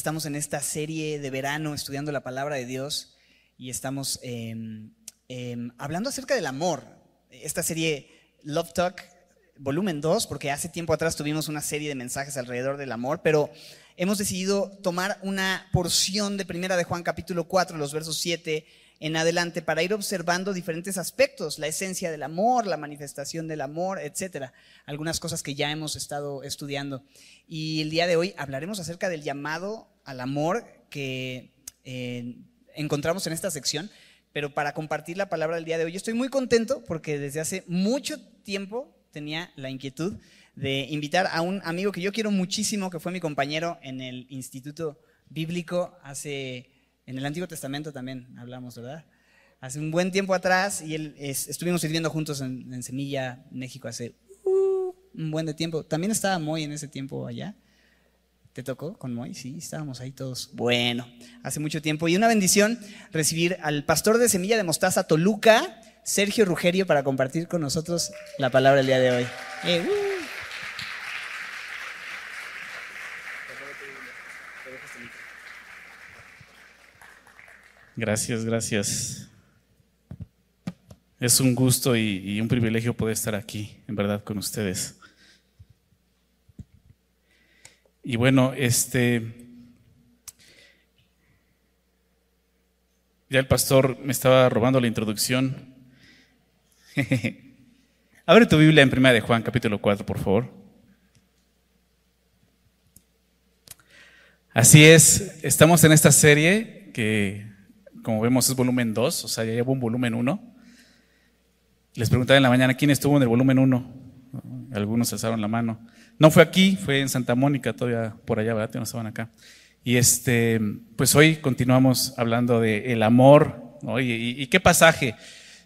estamos en esta serie de verano estudiando la palabra de Dios y estamos em, em, hablando acerca del amor. Esta serie Love Talk, volumen 2, porque hace tiempo atrás tuvimos una serie de mensajes alrededor del amor, pero hemos decidido tomar una porción de Primera de Juan capítulo 4, los versos 7 en adelante para ir observando diferentes aspectos, la esencia del amor, la manifestación del amor, etcétera. Algunas cosas que ya hemos estado estudiando. Y el día de hoy hablaremos acerca del llamado al amor que eh, encontramos en esta sección. Pero para compartir la palabra del día de hoy, estoy muy contento porque desde hace mucho tiempo tenía la inquietud de invitar a un amigo que yo quiero muchísimo, que fue mi compañero en el Instituto Bíblico hace en el Antiguo Testamento también hablamos, ¿verdad? Hace un buen tiempo atrás y él, estuvimos sirviendo juntos en, Semilla, México, hace uh, un buen de tiempo. También estaba Moy en ese tiempo allá. ¿Te tocó con Moy? Sí, estábamos ahí todos. Bueno, hace mucho tiempo. Y una bendición recibir al pastor de Semilla de Mostaza, Toluca, Sergio Rugerio, para compartir con nosotros la palabra el día de hoy. Eh, uh. Gracias, gracias. Es un gusto y, un privilegio poder estar aquí, en verdad, con ustedes. Y bueno, este. Ya el pastor me estaba robando la introducción. Abre tu Biblia en 1 de Juan, capítulo 4, por favor. Así es, estamos en esta serie que como vemos es volumen 2, o sea, ya llevo un volumen 1. Les preguntaba en la mañana quién estuvo en el volumen 1. Algunos alzaron la mano. No fue aquí, fue en Santa Mónica, todavía por allá, ¿verdad? No estaban acá. Y este, pues hoy continuamos hablando de amor, y, qué pasaje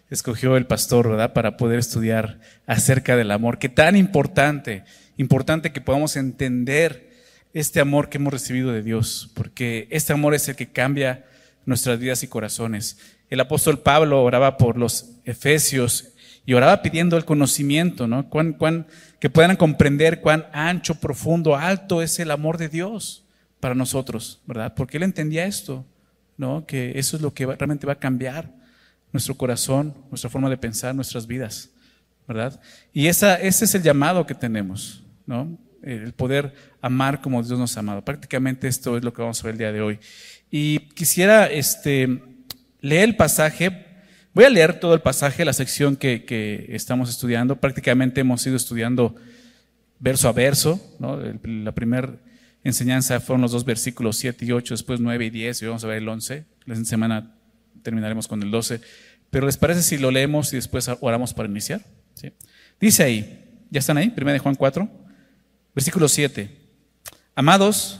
escogió el pastor, ¿verdad? Para poder estudiar acerca del amor, que tan importante, importante que podamos entender este amor que hemos recibido de Dios, porque este amor es el que cambia nuestras vidas y corazones. El apóstol Pablo oraba por los efesios y oraba pidiendo el conocimiento, ¿no? Que puedan comprender cuán ancho, profundo, alto es el amor de Dios para nosotros, ¿verdad? Porque él entendía esto, ¿no? Que eso es lo que realmente va a cambiar nuestro corazón, nuestra forma de pensar, nuestras vidas, ¿verdad? Y esa, ese es el llamado que tenemos, ¿no? El poder amar como Dios nos ha amado. Prácticamente esto es lo que vamos a ver el día de hoy. Y quisiera este, leer el pasaje. Voy a leer todo el pasaje, la sección que, estamos estudiando. Prácticamente hemos ido estudiando verso a verso. la primera enseñanza fueron los dos versículos 7 y 8, después 9 y 10, y vamos a ver el 11. La semana terminaremos con el 12. Pero ¿les parece si lo leemos y después oramos para iniciar? Dice ahí, ¿ya están ahí? Primera de Juan 4, versículo 7. Amados,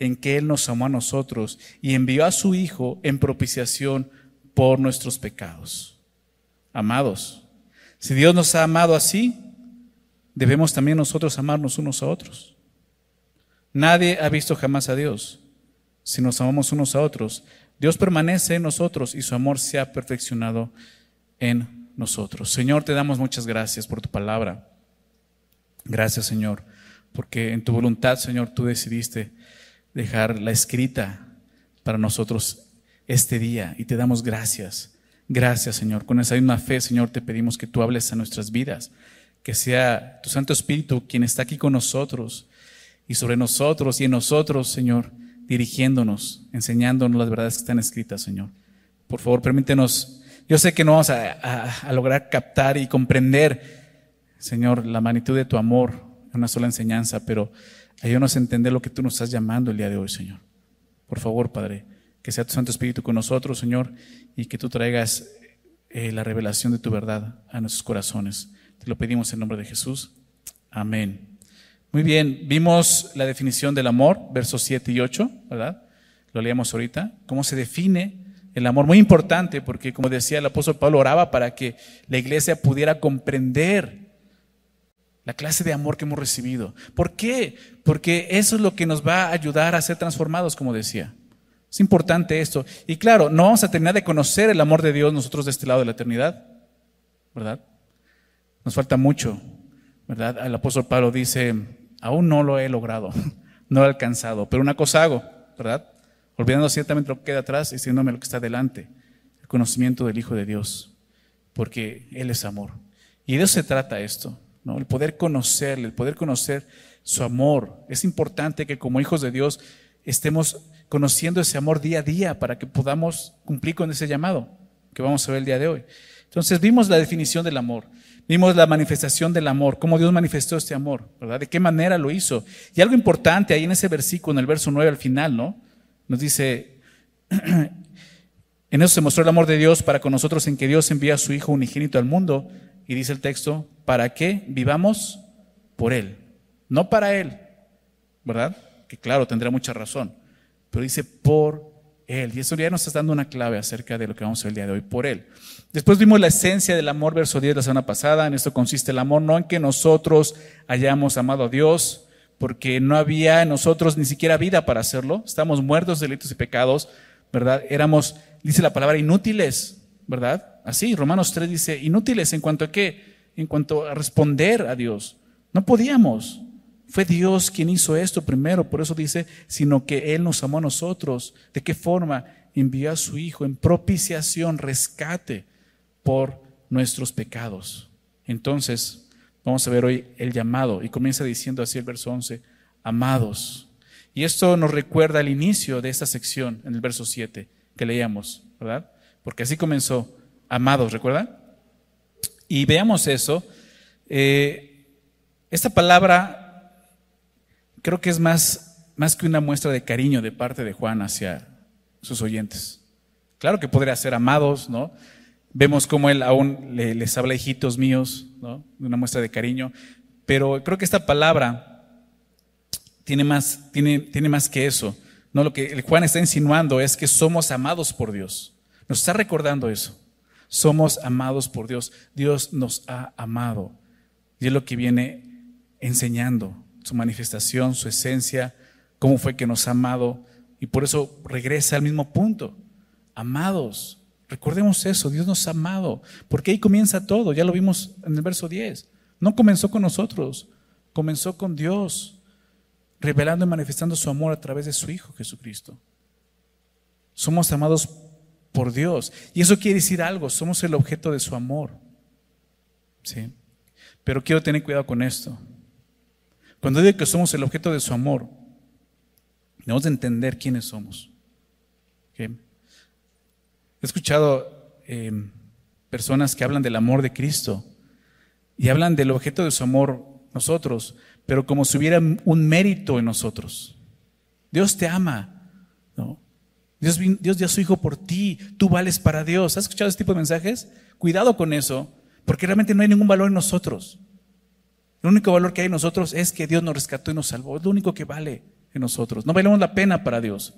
en que Él nos amó a nosotros y envió a su Hijo en propiciación por nuestros pecados. Amados, si Dios nos ha amado así, debemos también nosotros amarnos unos a otros. Nadie ha visto jamás a Dios. Si nos amamos unos a otros, Dios permanece en nosotros y su amor se ha perfeccionado en nosotros. Señor, te damos muchas gracias por tu palabra. Gracias, Señor, porque en tu voluntad, Señor, tú decidiste dejar la escrita para nosotros este día y te damos gracias. Gracias, Señor. Con esa misma fe, Señor, te pedimos que tú hables a nuestras vidas, que sea tu Santo Espíritu quien está aquí con nosotros y sobre nosotros y en nosotros, Señor, dirigiéndonos, enseñándonos las verdades que están escritas, Señor. Por favor, permítenos. Yo sé que no vamos a, lograr captar y comprender, Señor, la magnitud de tu amor en una sola enseñanza, pero Ayúdanos a entender lo que tú nos estás llamando el día de hoy, Señor. Por favor, Padre, que sea tu Santo Espíritu con nosotros, Señor, y que tú traigas eh, la revelación de tu verdad a nuestros corazones. Te lo pedimos en nombre de Jesús. Amén. Muy bien, vimos la definición del amor, versos 7 y 8, ¿verdad? lo leíamos ahorita, cómo se define el amor, muy importante, porque como decía el apóstol Pablo, oraba para que la iglesia pudiera comprender la clase de amor que hemos recibido. ¿Por qué? Porque eso es lo que nos va a ayudar a ser transformados, como decía. Es importante esto. Y claro, no vamos a terminar de conocer el amor de Dios nosotros de este lado de la eternidad, ¿verdad? Nos falta mucho, ¿verdad? El apóstol Pablo dice, aún no lo he logrado, no lo he alcanzado, pero una cosa hago, ¿verdad? Olvidando ciertamente lo que queda atrás y diciéndome lo que está delante, el conocimiento del Hijo de Dios, porque Él es amor. Y de eso se trata esto, El poder conocerle, el poder conocer su amor. Es importante que como hijos de Dios estemos conociendo ese amor día a día para que podamos cumplir con ese llamado que vamos a ver el día de hoy. Entonces vimos la definición del amor, vimos la manifestación del amor, cómo Dios manifestó este amor, ¿verdad? De qué manera lo hizo. Y algo importante ahí en ese versículo, en el verso 9 al final, ¿no? Nos dice, en eso se mostró el amor de Dios para con nosotros en que Dios envía a su Hijo unigénito al mundo, y dice el texto, para que vivamos por Él, no para Él, ¿verdad? Que claro, tendrá mucha razón, pero dice por Él. Y eso ya nos está dando una clave acerca de lo que vamos a ver el día de hoy, por Él. Después vimos la esencia del amor, verso 10 la semana pasada. En esto consiste el amor, no en que nosotros hayamos amado a Dios, porque no había en nosotros ni siquiera vida para hacerlo. Estamos muertos de delitos y pecados, ¿verdad? Éramos, dice la palabra, inútiles, ¿verdad? Así, Romanos 3 dice, inútiles en cuanto a qué? En cuanto a responder a Dios. No podíamos. Fue Dios quien hizo esto primero, por eso dice, sino que Él nos amó a nosotros. ¿De qué forma? Envió a su Hijo en propiciación, rescate por nuestros pecados. Entonces, vamos a ver hoy el llamado y comienza diciendo así el verso 11, amados. Y esto nos recuerda el inicio de esta sección en el verso 7 que leíamos, ¿verdad? Porque así comenzó, amados, ¿recuerdan? Y veamos eso. Eh, esta palabra creo que es más, más que una muestra de cariño de parte de Juan hacia sus oyentes. Claro que podría ser amados, ¿no? Vemos cómo él aún les habla hijitos míos, ¿no? Una muestra de cariño. Pero creo que esta palabra tiene más, tiene, tiene más que eso. No, lo que Juan está insinuando es que somos amados por Dios. Nos está recordando eso. Somos amados por Dios. Dios nos ha amado. Y es lo que viene enseñando su manifestación, su esencia, cómo fue que nos ha amado. Y por eso regresa al mismo punto. Amados, recordemos eso, Dios nos ha amado, porque ahí comienza todo, ya lo vimos en el verso 10. No comenzó con nosotros, comenzó con Dios, revelando y manifestando su amor a través de su Hijo Jesucristo. Somos amados por Dios. Y eso quiere decir algo, somos el objeto de su amor. ¿Sí? Pero quiero tener cuidado con esto. Cuando digo que somos el objeto de su amor, debemos de entender quiénes somos. He escuchado em, personas que hablan del amor de Cristo y hablan del objeto de su amor nosotros, pero como si hubiera un mérito en nosotros. Dios te ama, ¿no? Dios, dio a su Hijo por ti, tú vales para Dios. ¿Has escuchado este tipo de mensajes? Cuidado con eso, porque realmente no hay ningún valor en nosotros. El único valor que hay en nosotros es que Dios nos rescató y nos salvó. Es lo único que vale en nosotros. No valemos la pena para Dios.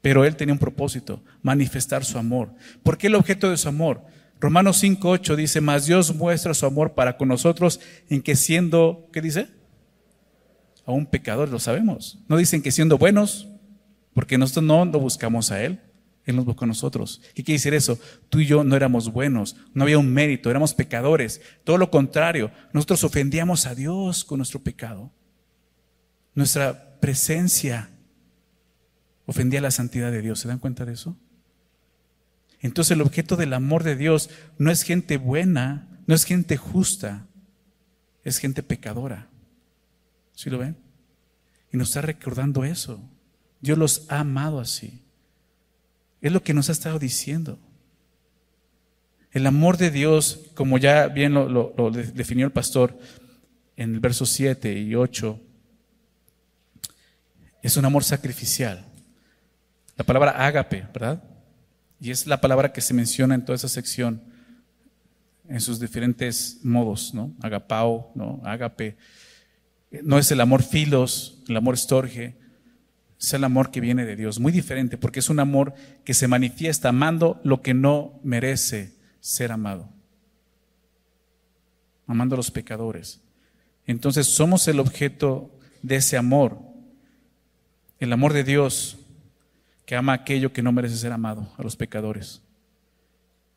Pero Él tenía un propósito, manifestar su amor. ¿Por qué el objeto de su amor? Romanos 5.8 dice, mas Dios muestra su amor para con nosotros en que siendo, ¿qué dice? Aún pecadores, lo sabemos. No dicen que siendo buenos, porque nosotros no lo buscamos a Él. Él nos buscó a nosotros. ¿Qué quiere decir eso? Tú y yo no éramos buenos, no había un mérito, éramos pecadores. Todo lo contrario, nosotros ofendíamos a Dios con nuestro pecado. Nuestra presencia ofendía la santidad de Dios. ¿Se dan cuenta de eso? Entonces el objeto del amor de Dios no es gente buena, no es gente justa, es gente pecadora. ¿Sí lo ven? Y nos está recordando eso. Dios los ha amado así. Es lo que nos ha estado diciendo. El amor de Dios, como ya bien lo, definió el pastor en el verso 7 y 8, es un amor sacrificial. La palabra ágape, ¿verdad? Y es la palabra que se menciona en toda esa sección, en sus diferentes modos, ¿no? Agapao, ¿no? Ágape. No es el amor filos, el amor estorge, Es el amor que viene de Dios, muy diferente, porque es un amor que se manifiesta amando lo que no merece ser amado. Amando a los pecadores. Entonces somos el objeto de ese amor. El amor de Dios que ama aquello que no merece ser amado, a los pecadores.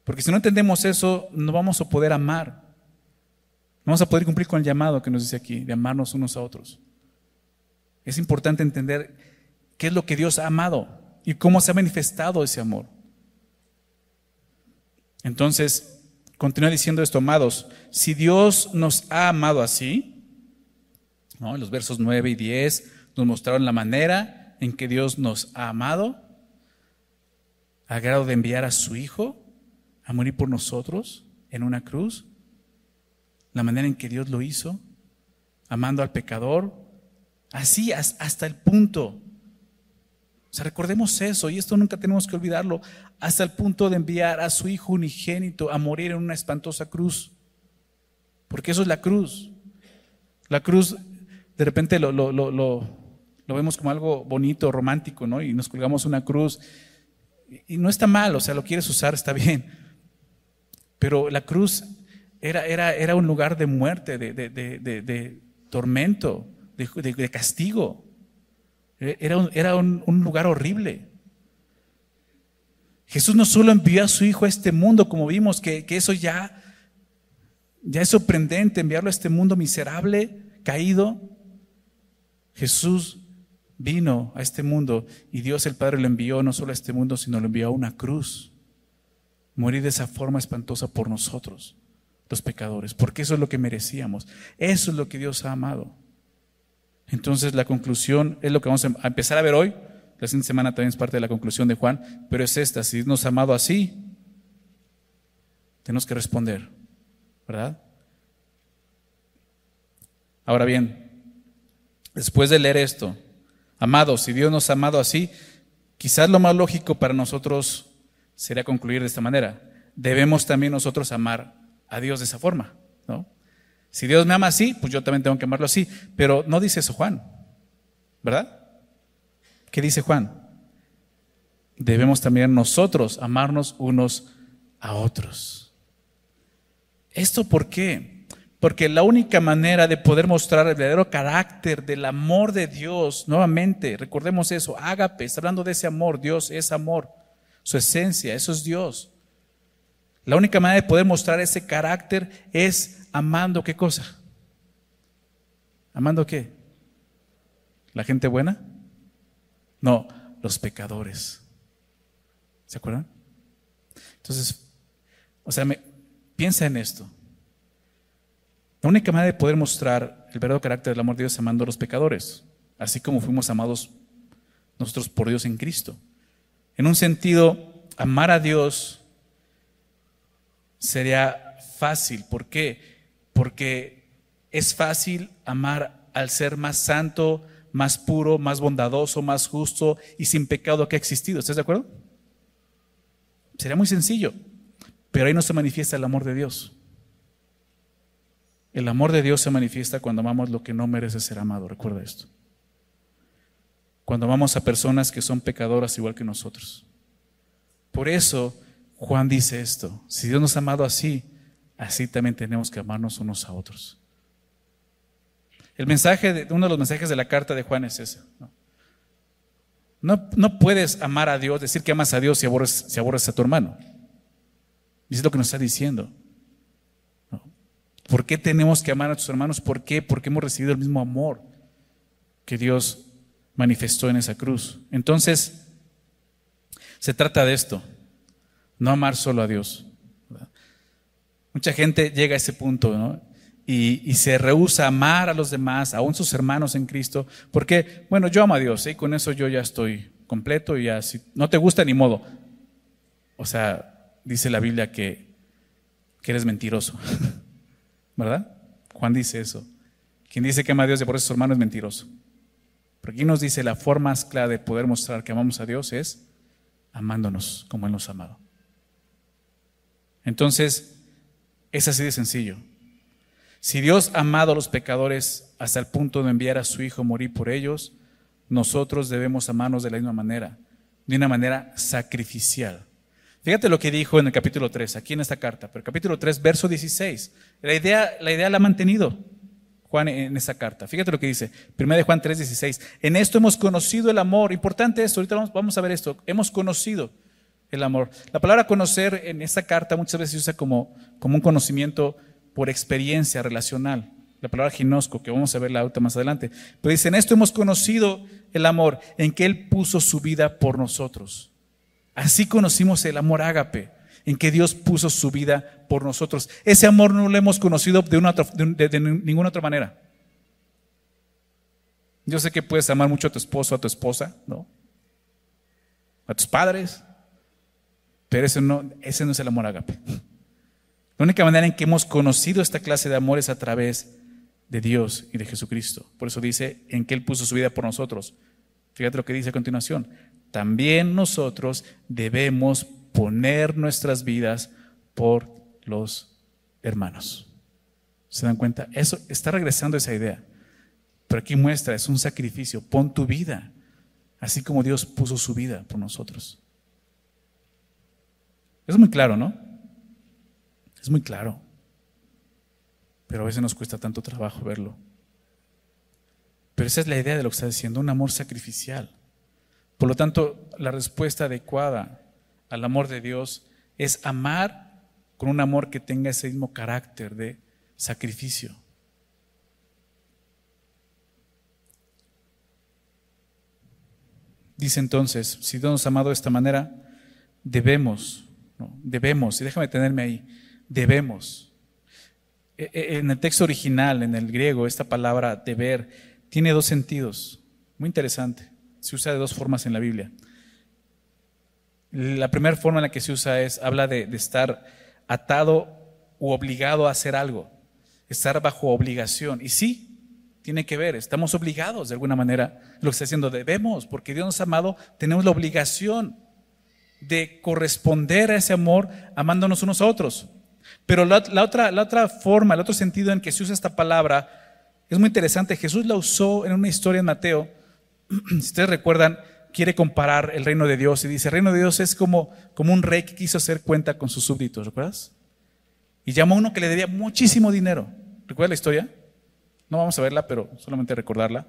Porque si no entendemos eso, no vamos a poder amar. No vamos a poder cumplir con el llamado que nos dice aquí, de amarnos unos a otros. Es importante entender qué es lo que Dios ha amado y cómo se ha manifestado ese amor. Entonces, continúa diciendo esto, amados, si Dios nos ha amado así, en los versos 9 y 10 nos mostraron la manera en que Dios nos ha amado, a grado de enviar a su Hijo a morir por nosotros en una cruz, la manera en que Dios lo hizo, amando al pecador, así hasta el punto recordemos eso y esto nunca tenemos que olvidarlo, hasta el punto de enviar a su Hijo unigénito a morir en una espantosa cruz. Porque eso es la cruz. La cruz, de repente lo, lo, lo, lo, vemos como algo bonito, romántico, ¿no? Y nos colgamos una cruz. Y no está mal, o sea, lo quieres usar, está bien. Pero la cruz era, era, era un lugar de muerte, de, de, de, de tormento, de, castigo. Era un, era un, lugar horrible. Jesús no solo envió a su Hijo a este mundo, como vimos, que, que, eso ya, ya es sorprendente, enviarlo a este mundo miserable, caído. Jesús vino a este mundo y Dios el Padre lo envió no solo a este mundo, sino lo envió a una cruz. Morir de esa forma espantosa por nosotros, los pecadores, porque eso es lo que merecíamos. Eso es lo que Dios ha amado. Entonces la conclusión es lo que vamos a empezar a ver hoy. La siguiente semana también es parte de la conclusión de Juan, pero es esta, si nos ha amado así, tenemos que responder, ¿verdad? Ahora bien, después de leer esto, amados, si Dios nos ha amado así, quizás lo más lógico para nosotros sería concluir de esta manera. Debemos también nosotros amar a Dios de esa forma, ¿no? Si Dios me ama así, pues yo también tengo que amarlo así. Pero no dice eso Juan, ¿verdad? ¿Qué dice Juan? Debemos también nosotros amarnos unos a otros. ¿Esto por qué? Porque la única manera de poder mostrar el verdadero carácter del amor de Dios, nuevamente, recordemos eso, ágape, está hablando de ese amor, Dios es amor, su esencia, eso es Dios. La única manera de poder mostrar ese carácter es amando qué cosa? ¿Amando qué? ¿La gente buena? No, los pecadores. ¿Se acuerdan? Entonces, o sea, piensa en esto. La única manera de poder mostrar el verdadero carácter del amor de Dios es amando a los pecadores, así como fuimos amados nosotros por Dios en Cristo. En un sentido, amar a Dios sería fácil. ¿Por qué? Porque es fácil amar al ser más santo, más puro, más bondadoso, más justo y sin pecado que ha existido. ¿Estás de acuerdo? Sería muy sencillo, pero ahí no se manifiesta el amor de Dios. El amor de Dios se manifiesta cuando amamos lo que no merece ser amado, recuerda esto. Cuando amamos a personas que son pecadoras igual que nosotros. Por eso Juan dice esto, si Dios nos ha amado así, así también tenemos que amarnos unos a otros. El mensaje, de, uno de los mensajes de la carta de Juan es ese. ¿no? No, puedes amar a Dios, decir que amas a Dios si aborres, si aborres a tu hermano. Es lo que nos está diciendo. ¿Por qué tenemos que amar a tus hermanos? ¿Por qué? Porque hemos recibido el mismo amor que Dios manifestó en esa cruz. Entonces, se trata de esto, no amar solo a Dios. Mucha gente llega a ese punto. Y, se rehúsa a amar a los demás, aún sus hermanos en Cristo, porque, bueno, yo amo a Dios, y con eso yo ya estoy completo y ya, si no te gusta, ni modo. O sea, dice la Biblia que, eres mentiroso, ¿verdad? Juan dice eso. Quien dice que ama a Dios y por eso su hermano es mentiroso. Pero aquí nos dice la forma más clara de poder mostrar que amamos a Dios es amándonos como Él nos ha amado. Entonces, es así de sencillo. Si Dios ha amado a los pecadores hasta el punto de enviar a su Hijo a morir por ellos, nosotros debemos amarnos de la misma manera, de una manera sacrificial. Fíjate lo que dijo en el capítulo 3, aquí en esta carta, pero capítulo 3, verso 16. La idea, la idea la ha mantenido Juan en esta carta. Fíjate lo que dice, 1 de Juan 3, 16. En esto hemos conocido el amor. Importante esto, ahorita vamos a ver esto. Hemos conocido el amor. La palabra conocer en esta carta muchas veces se usa como, como un conocimiento por experiencia relacional. La palabra ginosco, que vamos a ver la otra más adelante. Pero dice, en esto hemos conocido el amor, en que Él puso su vida por nosotros. Así conocimos el amor ágape, en que Dios puso su vida por nosotros. Ese amor no lo hemos conocido de, una de, ninguna otra manera. Yo sé que puedes amar mucho a tu esposo, a tu esposa, ¿no? A tus padres, pero ese no, ese no es el amor ágape. La única manera en que hemos conocido esta clase de amor es a través de Dios y de Jesucristo. Por eso dice en que Él puso su vida por nosotros. Fíjate lo que dice a continuación también nosotros debemos poner nuestras vidas por los hermanos. ¿Se dan cuenta? Eso está regresando esa idea. Pero aquí muestra, es un sacrificio. Pon tu vida, así como Dios puso su vida por nosotros. Es muy claro, ¿no? Es muy claro. Pero a veces nos cuesta tanto trabajo verlo. Pero esa es la idea de lo que está diciendo, un amor sacrificial. Por lo tanto, la respuesta adecuada al amor de Dios es amar con un amor que tenga ese mismo carácter de sacrificio. Dice entonces, si Dios nos ha amado de esta manera, debemos, debemos, y déjame tenerme ahí, debemos. E, e, en el texto original, en el griego, esta palabra deber tiene dos sentidos, muy interesante se usa de dos formas en la Biblia. La primera forma en la que se usa es, habla de, estar atado u obligado a hacer algo, estar bajo obligación. Y sí, tiene que ver, estamos obligados de alguna manera, lo que está haciendo debemos, porque Dios nos ha amado, tenemos la obligación de corresponder a ese amor amándonos unos a otros. Pero la, otra, la otra forma, el otro sentido en que se usa esta palabra es muy interesante. Jesús la usó en una historia en Mateo si ustedes recuerdan, quiere comparar el reino de Dios y dice, el reino de Dios es como, como un rey que quiso hacer cuenta con sus súbditos, ¿recuerdas? Y llamó a uno que le debía muchísimo dinero. ¿Recuerdas la historia? No vamos a verla, pero solamente recordarla.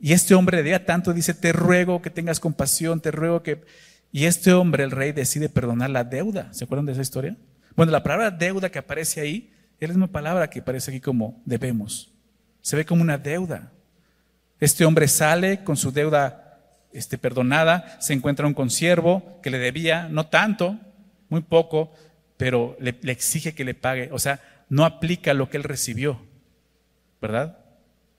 Y este hombre le debía tanto, dice, te ruego que tengas compasión, te ruego que... Y este hombre, el rey, decide perdonar la deuda. ¿Se acuerdan de esa historia? Bueno, la palabra deuda que aparece ahí es la misma palabra que aparece aquí como debemos. Se ve como una deuda. Este hombre sale con su deuda este, perdonada, se encuentra un consiervo que le debía, no tanto, muy poco, pero le, le exige que le pague. O sea, no aplica lo que él recibió, ¿verdad?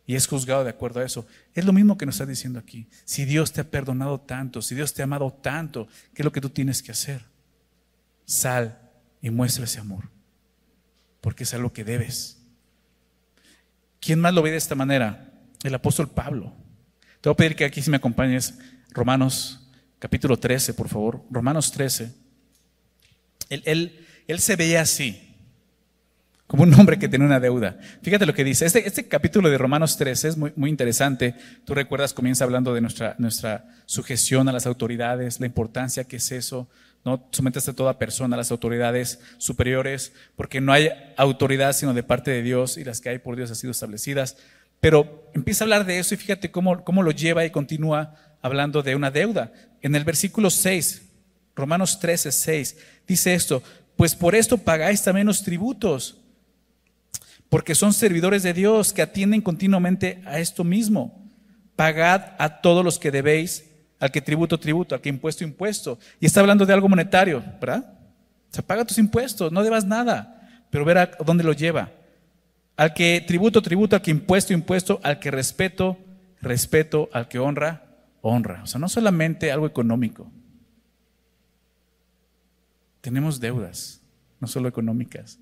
Y es juzgado de acuerdo a eso. Es lo mismo que nos está diciendo aquí. Si Dios te ha perdonado tanto, si Dios te ha amado tanto, ¿qué es lo que tú tienes que hacer? Sal y muestra ese amor, porque es algo que debes. ¿Quién más lo ve de esta manera? el apóstol Pablo. Te voy a pedir que aquí si me acompañes, Romanos capítulo 13, por favor. Romanos 13. Él, él, se veía así, como un hombre que tenía una deuda. Fíjate lo que dice. Este, este capítulo de Romanos 13 es muy, muy, interesante. Tú recuerdas, comienza hablando de nuestra, nuestra sujeción a las autoridades, la importancia que es eso. No a toda persona a las autoridades superiores, porque no hay autoridad sino de parte de Dios y las que hay por Dios han sido establecidas. Pero empieza a hablar de eso y fíjate cómo, cómo lo lleva y continúa hablando de una deuda. En el versículo 6, Romanos 13, 6, dice esto, pues por esto pagáis también los tributos, porque son servidores de Dios que atienden continuamente a esto mismo. Pagad a todos los que debéis, al que tributo, tributo, al que impuesto, impuesto. Y está hablando de algo monetario, ¿verdad? O sea, paga tus impuestos, no debas nada, pero ver a dónde lo lleva. Al que tributo, tributo, al que impuesto, impuesto, al que respeto, respeto, al que honra, honra. O sea, no solamente algo económico. Tenemos deudas, no solo económicas.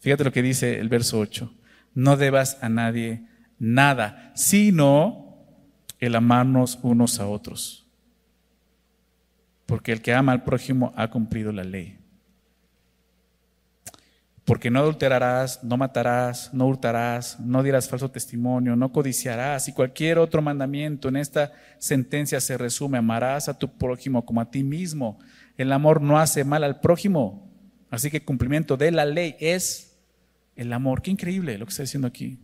Fíjate lo que dice el verso 8. No debas a nadie nada, sino el amarnos unos a otros. Porque el que ama al prójimo ha cumplido la ley. porque no adulterarás, no matarás, no hurtarás, no dirás falso testimonio, no codiciarás y cualquier otro mandamiento en esta sentencia se resume, amarás a tu prójimo como a ti mismo. El amor no hace mal al prójimo, así que cumplimiento de la ley es el amor. Qué increíble lo que está diciendo aquí.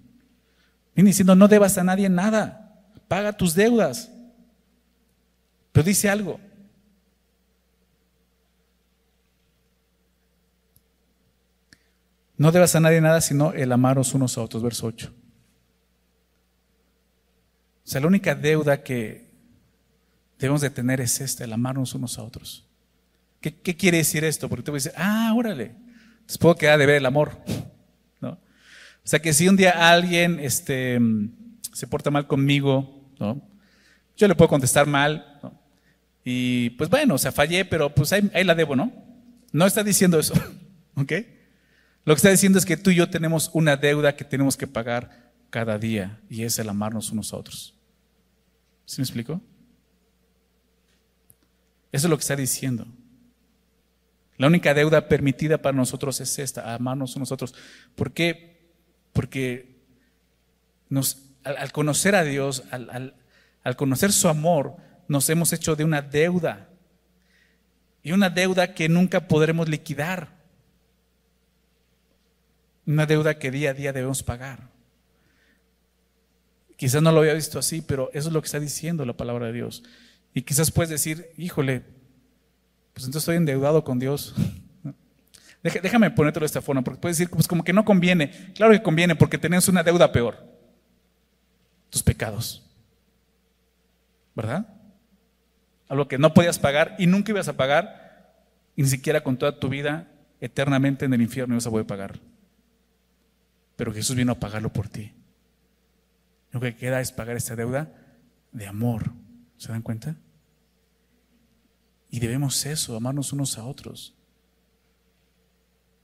Viene diciendo, no debas a nadie nada, paga tus deudas. Pero dice algo, No debas a nadie nada sino el amaros unos a otros, verso 8. O sea, la única deuda que debemos de tener es esta, el amarnos unos a otros. ¿Qué, quiere decir esto? Porque tú decir, ah, órale, les puedo quedar de ver el amor. O sea, que si un día alguien este, se porta mal conmigo, ¿no? yo le puedo contestar mal, y pues bueno, o sea, fallé, pero pues ahí, la debo, ¿no? No está diciendo eso, ¿ok? Lo que está diciendo es que tú y yo tenemos una deuda que tenemos que pagar cada día y es el amarnos unos a otros. ¿Sí me explico? Eso es lo que está diciendo. La única deuda permitida para nosotros es esta, amarnos a otros. ¿Por qué? Porque al, conocer a Dios, al conocer su amor, nos hemos hecho de una deuda. Y una deuda que nunca podremos liquidar. Una deuda que día a día debemos pagar. Quizás no lo había visto así, pero eso es lo que está diciendo la palabra de Dios. Y quizás puedes decir, híjole, pues entonces estoy endeudado con Dios. Déjame ponértelo de esta forma, porque puedes decir, pues como que no conviene. Claro que conviene, porque tenemos una deuda peor. Tus pecados. ¿Verdad? Algo que no podías pagar y nunca ibas a pagar, ni siquiera con toda tu vida, eternamente en el infierno ibas a poder pagar pero Jesús vino a pagarlo por ti. Lo que queda es pagar esta deuda de amor. ¿Se dan cuenta? Y debemos eso, amarnos unos a otros.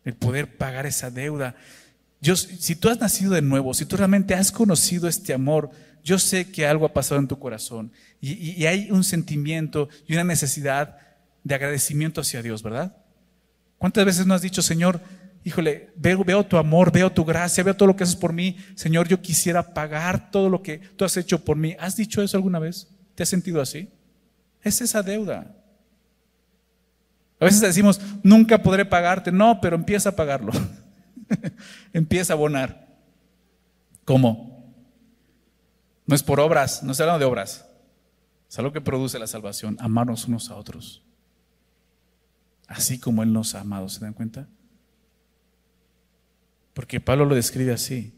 El poder pagar esa deuda. Yo, si tú has nacido de nuevo, si tú realmente has conocido este amor, yo sé que algo ha pasado en tu corazón y, hay un sentimiento y una necesidad de agradecimiento hacia Dios, ¿verdad? ¿Cuántas veces no has dicho, Señor, híjole, veo, veo, tu amor, veo tu gracia, veo todo lo que haces por mí. Señor, yo quisiera pagar todo lo que tú has hecho por mí. ¿Has dicho eso alguna vez? ¿Te has sentido así? Es esa deuda. A veces decimos, nunca podré pagarte. No, pero empieza a pagarlo. empieza a abonar. ¿Cómo? No es por obras, no se hablando de obras. Es algo que produce la salvación, amarnos unos a otros. Así como Él nos ha amado, ¿se dan cuenta? Porque Pablo lo describe así.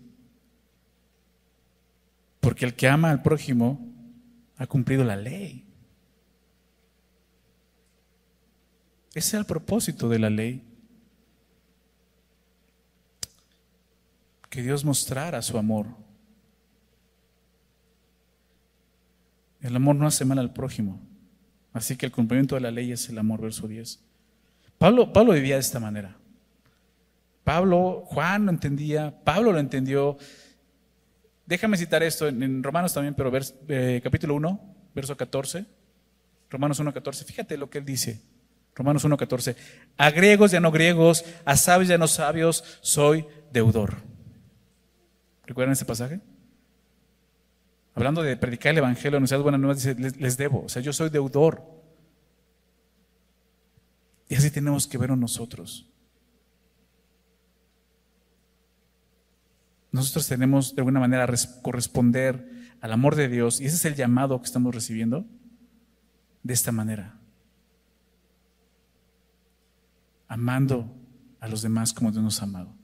Porque el que ama al prójimo ha cumplido la ley. Ese es el propósito de la ley. Que Dios mostrara su amor. El amor no hace mal al prójimo. Así que el cumplimiento de la ley es el amor, verso 10. Pablo, Pablo vivía de esta manera. Pablo, Juan lo entendía, Pablo lo entendió. Déjame citar esto en, Romanos también, pero eh, capítulo 1, verso 14. Romanos 1, 14. Fíjate lo que él dice. Romanos 1, 14. A griegos y a no griegos, a sabios y a no sabios, soy deudor. ¿Recuerdan ese pasaje? Hablando de predicar el evangelio, anunciar buenas nuevas, dice, les, les debo. O sea, yo soy deudor. Y así tenemos que verlo nosotros. nosotros tenemos de alguna manera corresponder al amor de Dios y ese es el llamado que estamos recibiendo de esta manera. Amando a los demás como Dios nos ha amado.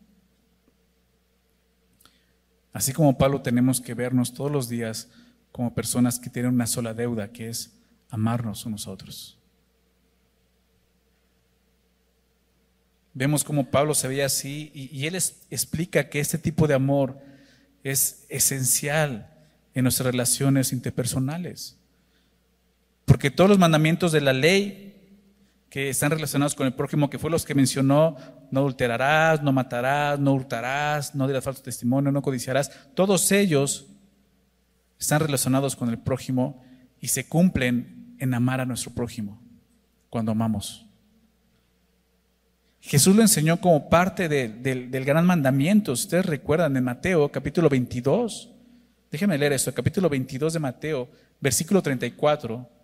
Así como Pablo tenemos que vernos todos los días como personas que tienen una sola deuda, que es amarnos unos a otros. Vemos cómo Pablo se veía así y, él explica que este tipo de amor es esencial en nuestras relaciones interpersonales. Porque todos los mandamientos de la ley que están relacionados con el prójimo, que fue los que mencionó, no adulterarás, no matarás, no hurtarás, no dirás falso testimonio, no codiciarás, todos ellos están relacionados con el prójimo y se cumplen en amar a nuestro prójimo cuando amamos. Jesús lo enseñó como parte del gran mandamiento. Ustedes recuerdan en Mateo capítulo 22. Déjenme leer esto, capítulo 22 de Mateo, versículo 34.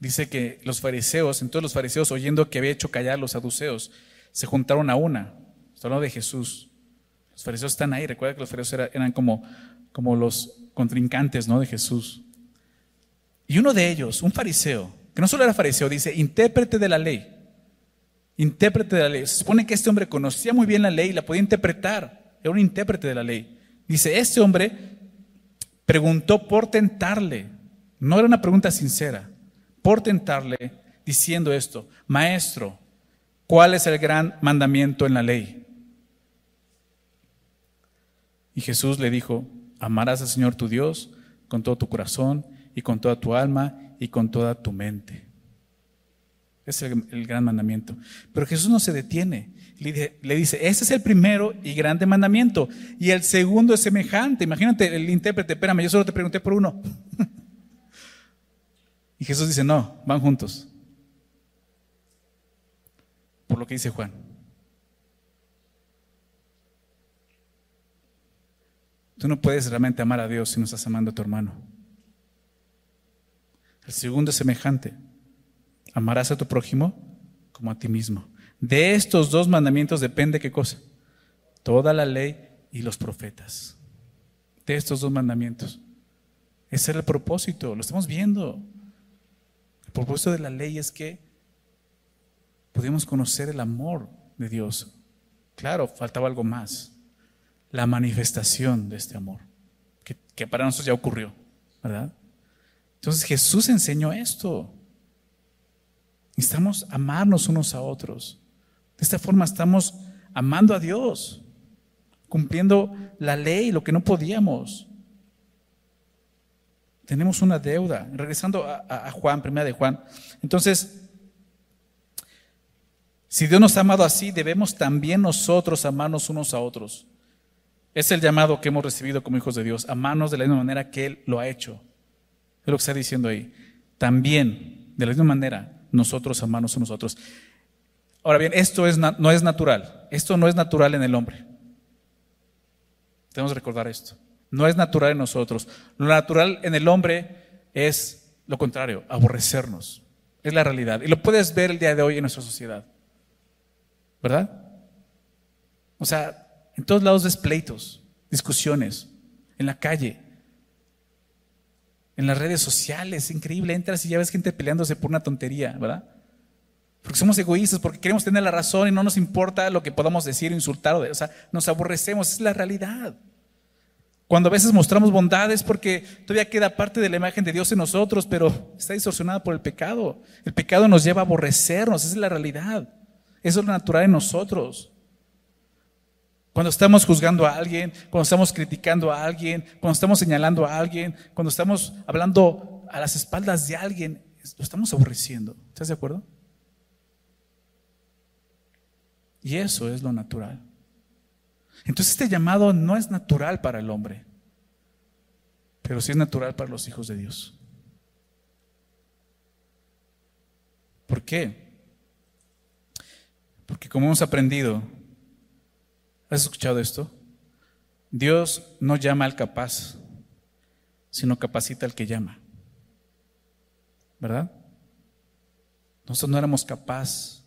Dice que los fariseos, entonces los fariseos, oyendo que había hecho callar a los saduceos, se juntaron a una. Está hablando de Jesús. Los fariseos están ahí. Recuerda que los fariseos eran, como, como los contrincantes ¿no? de Jesús. Y uno de ellos, un fariseo, que no solo era fariseo, dice, intérprete de la ley. Intérprete de la ley. Se supone que este hombre conocía muy bien la ley y la podía interpretar. Era un intérprete de la ley. Dice, este hombre preguntó por tentarle. No era una pregunta sincera por tentarle diciendo esto, Maestro, ¿cuál es el gran mandamiento en la ley? Y Jesús le dijo, amarás al Señor tu Dios con todo tu corazón y con toda tu alma y con toda tu mente. Es el, gran mandamiento. Pero Jesús no se detiene. Le, le dice, ese es el primero y grande mandamiento. Y el segundo es semejante. Imagínate el intérprete, espérame, yo solo te pregunté por uno. Y Jesús dice, no, van juntos. Por lo que dice Juan. Tú no puedes realmente amar a Dios si no estás amando a tu hermano. El segundo es semejante. Amarás a tu prójimo como a ti mismo. De estos dos mandamientos depende qué cosa. Toda la ley y los profetas. De estos dos mandamientos. Ese era el propósito, lo estamos viendo. El propósito de la ley es que pudimos conocer el amor de Dios. Claro, faltaba algo más. La manifestación de este amor, que, que para nosotros ya ocurrió, ¿verdad? Entonces Jesús enseñó esto. Necesitamos amarnos unos a otros. De esta forma estamos amando a Dios, cumpliendo la ley, lo que no podíamos. Tenemos una deuda. Regresando a, Juan, primera de Juan. Entonces, si Dios nos ha amado así, debemos también nosotros amarnos unos a otros. Es el llamado que hemos recibido como hijos de Dios, amarnos de la misma manera que Él lo ha hecho. Es lo que está diciendo ahí. También, de la misma manera, nosotros amarnos unos a otros. Ahora bien, esto es, no es natural. Esto no es natural en el hombre. Tenemos que recordar esto. No es natural en nosotros. Lo natural en el hombre es lo contrario, aborrecernos. Es la realidad. Y lo puedes ver el día de hoy en nuestra sociedad. ¿Verdad? O sea, en todos lados ves pleitos, discusiones, en la calle, en las redes sociales, increíble, entras y ya ves gente peleándose por una tontería, ¿verdad? Porque somos egoístas, porque queremos tener la razón y no nos importa lo que podamos decir insultar, o sea, nos aborrecemos, es la realidad. Cuando a veces mostramos bondades porque todavía queda parte de la imagen de Dios en nosotros, pero está distorsionada por el pecado. El pecado nos lleva a aborrecernos, esa es la realidad. Eso es lo natural en nosotros. Cuando estamos juzgando a alguien, cuando estamos criticando a alguien, cuando estamos señalando a alguien, cuando estamos hablando a las espaldas de alguien, lo estamos aborreciendo. ¿Estás de acuerdo? Y eso es lo natural. Entonces este llamado no es natural para el hombre, pero sí es natural para los hijos de Dios. ¿Por qué? Porque como hemos aprendido, ¿has escuchado esto? Dios no llama al capaz, sino capacita al que llama. ¿Verdad? Nosotros no éramos capaces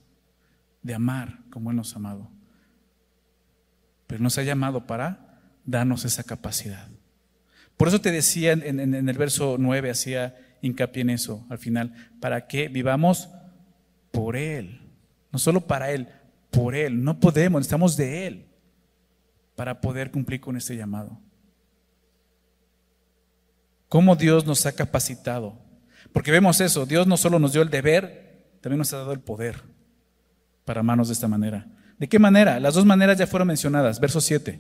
de amar como Él nos ha amado pero nos ha llamado para darnos esa capacidad. Por eso te decía en, el verso 9, hacía hincapié en eso al final, para que vivamos por Él, no solo para Él, por Él. No podemos, necesitamos de Él para poder cumplir con este llamado. ¿Cómo Dios nos ha capacitado? Porque vemos eso, Dios no solo nos dio el deber, también nos ha dado el poder para amarnos de esta manera. ¿De qué manera? Las dos maneras ya fueron mencionadas. Verso 7.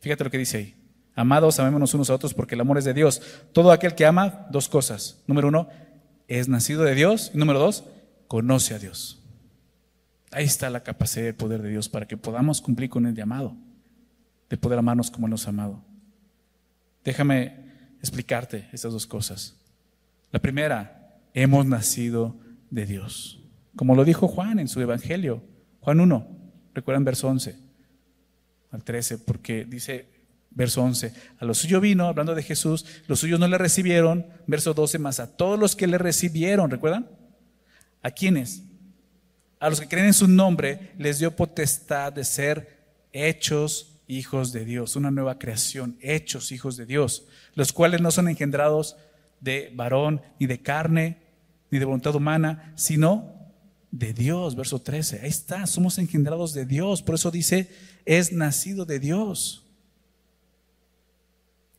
Fíjate lo que dice ahí. Amados, amémonos unos a otros porque el amor es de Dios. Todo aquel que ama, dos cosas. Número uno, es nacido de Dios. Y número dos, conoce a Dios. Ahí está la capacidad y el poder de Dios para que podamos cumplir con el llamado de poder amarnos como Él nos ha amado. Déjame explicarte estas dos cosas. La primera, hemos nacido de Dios. como lo dijo Juan en su Evangelio. Juan 1, recuerdan verso 11 al 13, porque dice verso 11, a los suyos vino, hablando de Jesús, los suyos no le recibieron, verso 12, más a todos los que le recibieron, ¿recuerdan? ¿A quiénes? A los que creen en su nombre les dio potestad de ser hechos hijos de Dios, una nueva creación, hechos hijos de Dios, los cuales no son engendrados de varón, ni de carne, ni de voluntad humana, sino de Dios, verso 13. Ahí está, somos engendrados de Dios, por eso dice, es nacido de Dios.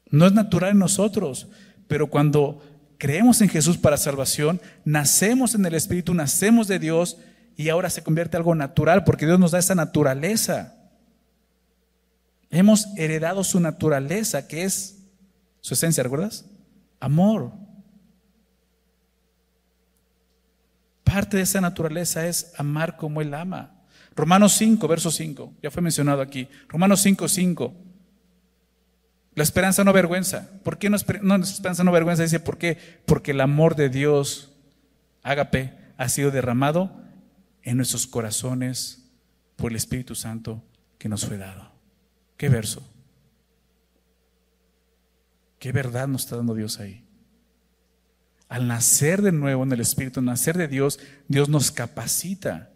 No es natural en nosotros, pero cuando creemos en Jesús para salvación, nacemos en el Espíritu, nacemos de Dios y ahora se convierte en algo natural porque Dios nos da esa naturaleza. Hemos heredado su naturaleza, que es su esencia, ¿recuerdas? Amor. Parte de esa naturaleza es amar como Él ama. Romanos 5, verso 5, ya fue mencionado aquí. Romanos 5, 5. La esperanza no avergüenza. ¿Por qué no, esperanza no avergüenza? Dice, ¿por qué? Porque el amor de Dios, ágape, ha sido derramado en nuestros corazones por el Espíritu Santo que nos fue dado. ¿Qué verso? ¿Qué verdad nos está dando Dios ahí? Al nacer de nuevo en el Espíritu, nacer de Dios, Dios nos capacita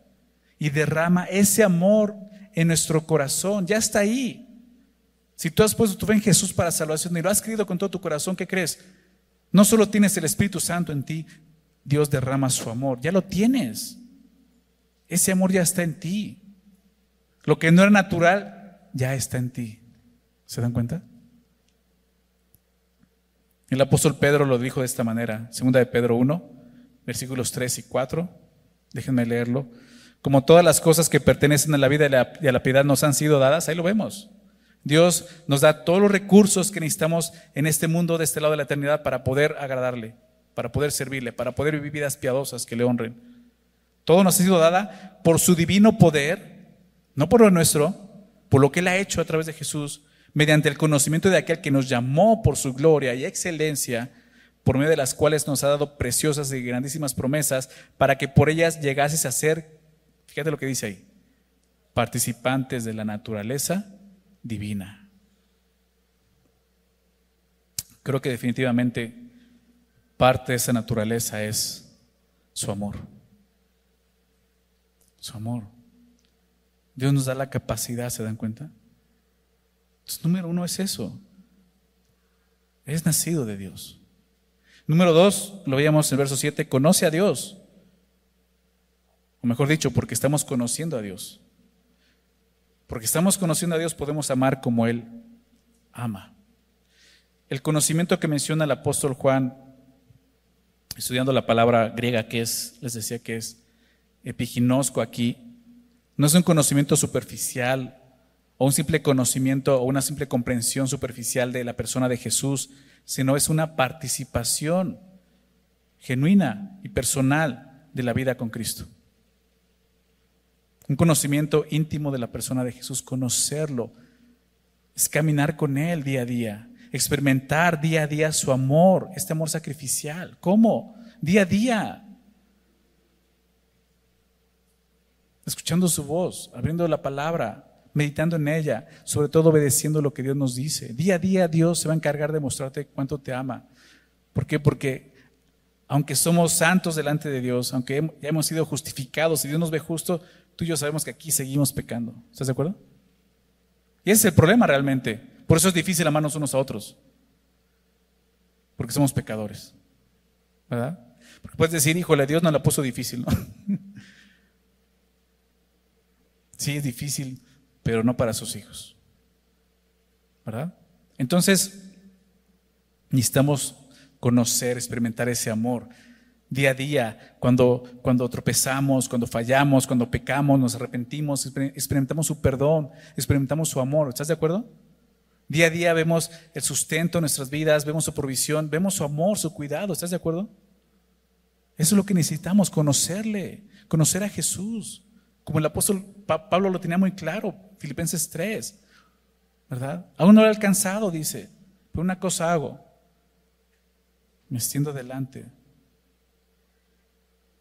y derrama ese amor en nuestro corazón. Ya está ahí. Si tú has puesto tu fe en Jesús para salvación y lo has creído con todo tu corazón, ¿qué crees? No solo tienes el Espíritu Santo en ti, Dios derrama su amor. Ya lo tienes. Ese amor ya está en ti. Lo que no era natural ya está en ti. ¿Se dan cuenta? El apóstol Pedro lo dijo de esta manera, segunda de Pedro 1, versículos 3 y 4. Déjenme leerlo. Como todas las cosas que pertenecen a la vida y a la piedad nos han sido dadas, ahí lo vemos. Dios nos da todos los recursos que necesitamos en este mundo, de este lado de la eternidad, para poder agradarle, para poder servirle, para poder vivir vidas piadosas que le honren. Todo nos ha sido dada por su divino poder, no por lo nuestro, por lo que Él ha hecho a través de Jesús, mediante el conocimiento de aquel que nos llamó por su gloria y excelencia, por medio de las cuales nos ha dado preciosas y grandísimas promesas, para que por ellas llegases a ser, fíjate lo que dice ahí, participantes de la naturaleza divina. Creo que definitivamente parte de esa naturaleza es su amor. Su amor. Dios nos da la capacidad, ¿se dan cuenta? Número uno es eso. Es nacido de Dios. Número dos, lo veíamos en el verso 7, conoce a Dios. O mejor dicho, porque estamos conociendo a Dios. Porque estamos conociendo a Dios, podemos amar como Él ama. El conocimiento que menciona el apóstol Juan, estudiando la palabra griega que es, les decía que es epiginosco aquí, no es un conocimiento superficial o un simple conocimiento o una simple comprensión superficial de la persona de Jesús, sino es una participación genuina y personal de la vida con Cristo. Un conocimiento íntimo de la persona de Jesús, conocerlo, es caminar con Él día a día, experimentar día a día su amor, este amor sacrificial. ¿Cómo? Día a día. Escuchando su voz, abriendo la palabra, meditando en ella, sobre todo obedeciendo lo que Dios nos dice. Día a día Dios se va a encargar de mostrarte cuánto te ama. ¿Por qué? Porque aunque somos santos delante de Dios, aunque ya hemos sido justificados y Dios nos ve justo, tú y yo sabemos que aquí seguimos pecando. ¿Estás de acuerdo? Y ese es el problema realmente. Por eso es difícil amarnos unos a otros. Porque somos pecadores. ¿Verdad? Porque puedes decir, híjole, Dios no la puso difícil, ¿no? sí, es difícil pero no para sus hijos. ¿Verdad? Entonces, necesitamos conocer, experimentar ese amor día a día, cuando, cuando tropezamos, cuando fallamos, cuando pecamos, nos arrepentimos, experimentamos su perdón, experimentamos su amor. ¿Estás de acuerdo? Día a día vemos el sustento en nuestras vidas, vemos su provisión, vemos su amor, su cuidado. ¿Estás de acuerdo? Eso es lo que necesitamos, conocerle, conocer a Jesús. Como el apóstol Pablo lo tenía muy claro, Filipenses 3, ¿verdad? Aún no lo he alcanzado, dice, pero una cosa hago, me extiendo adelante,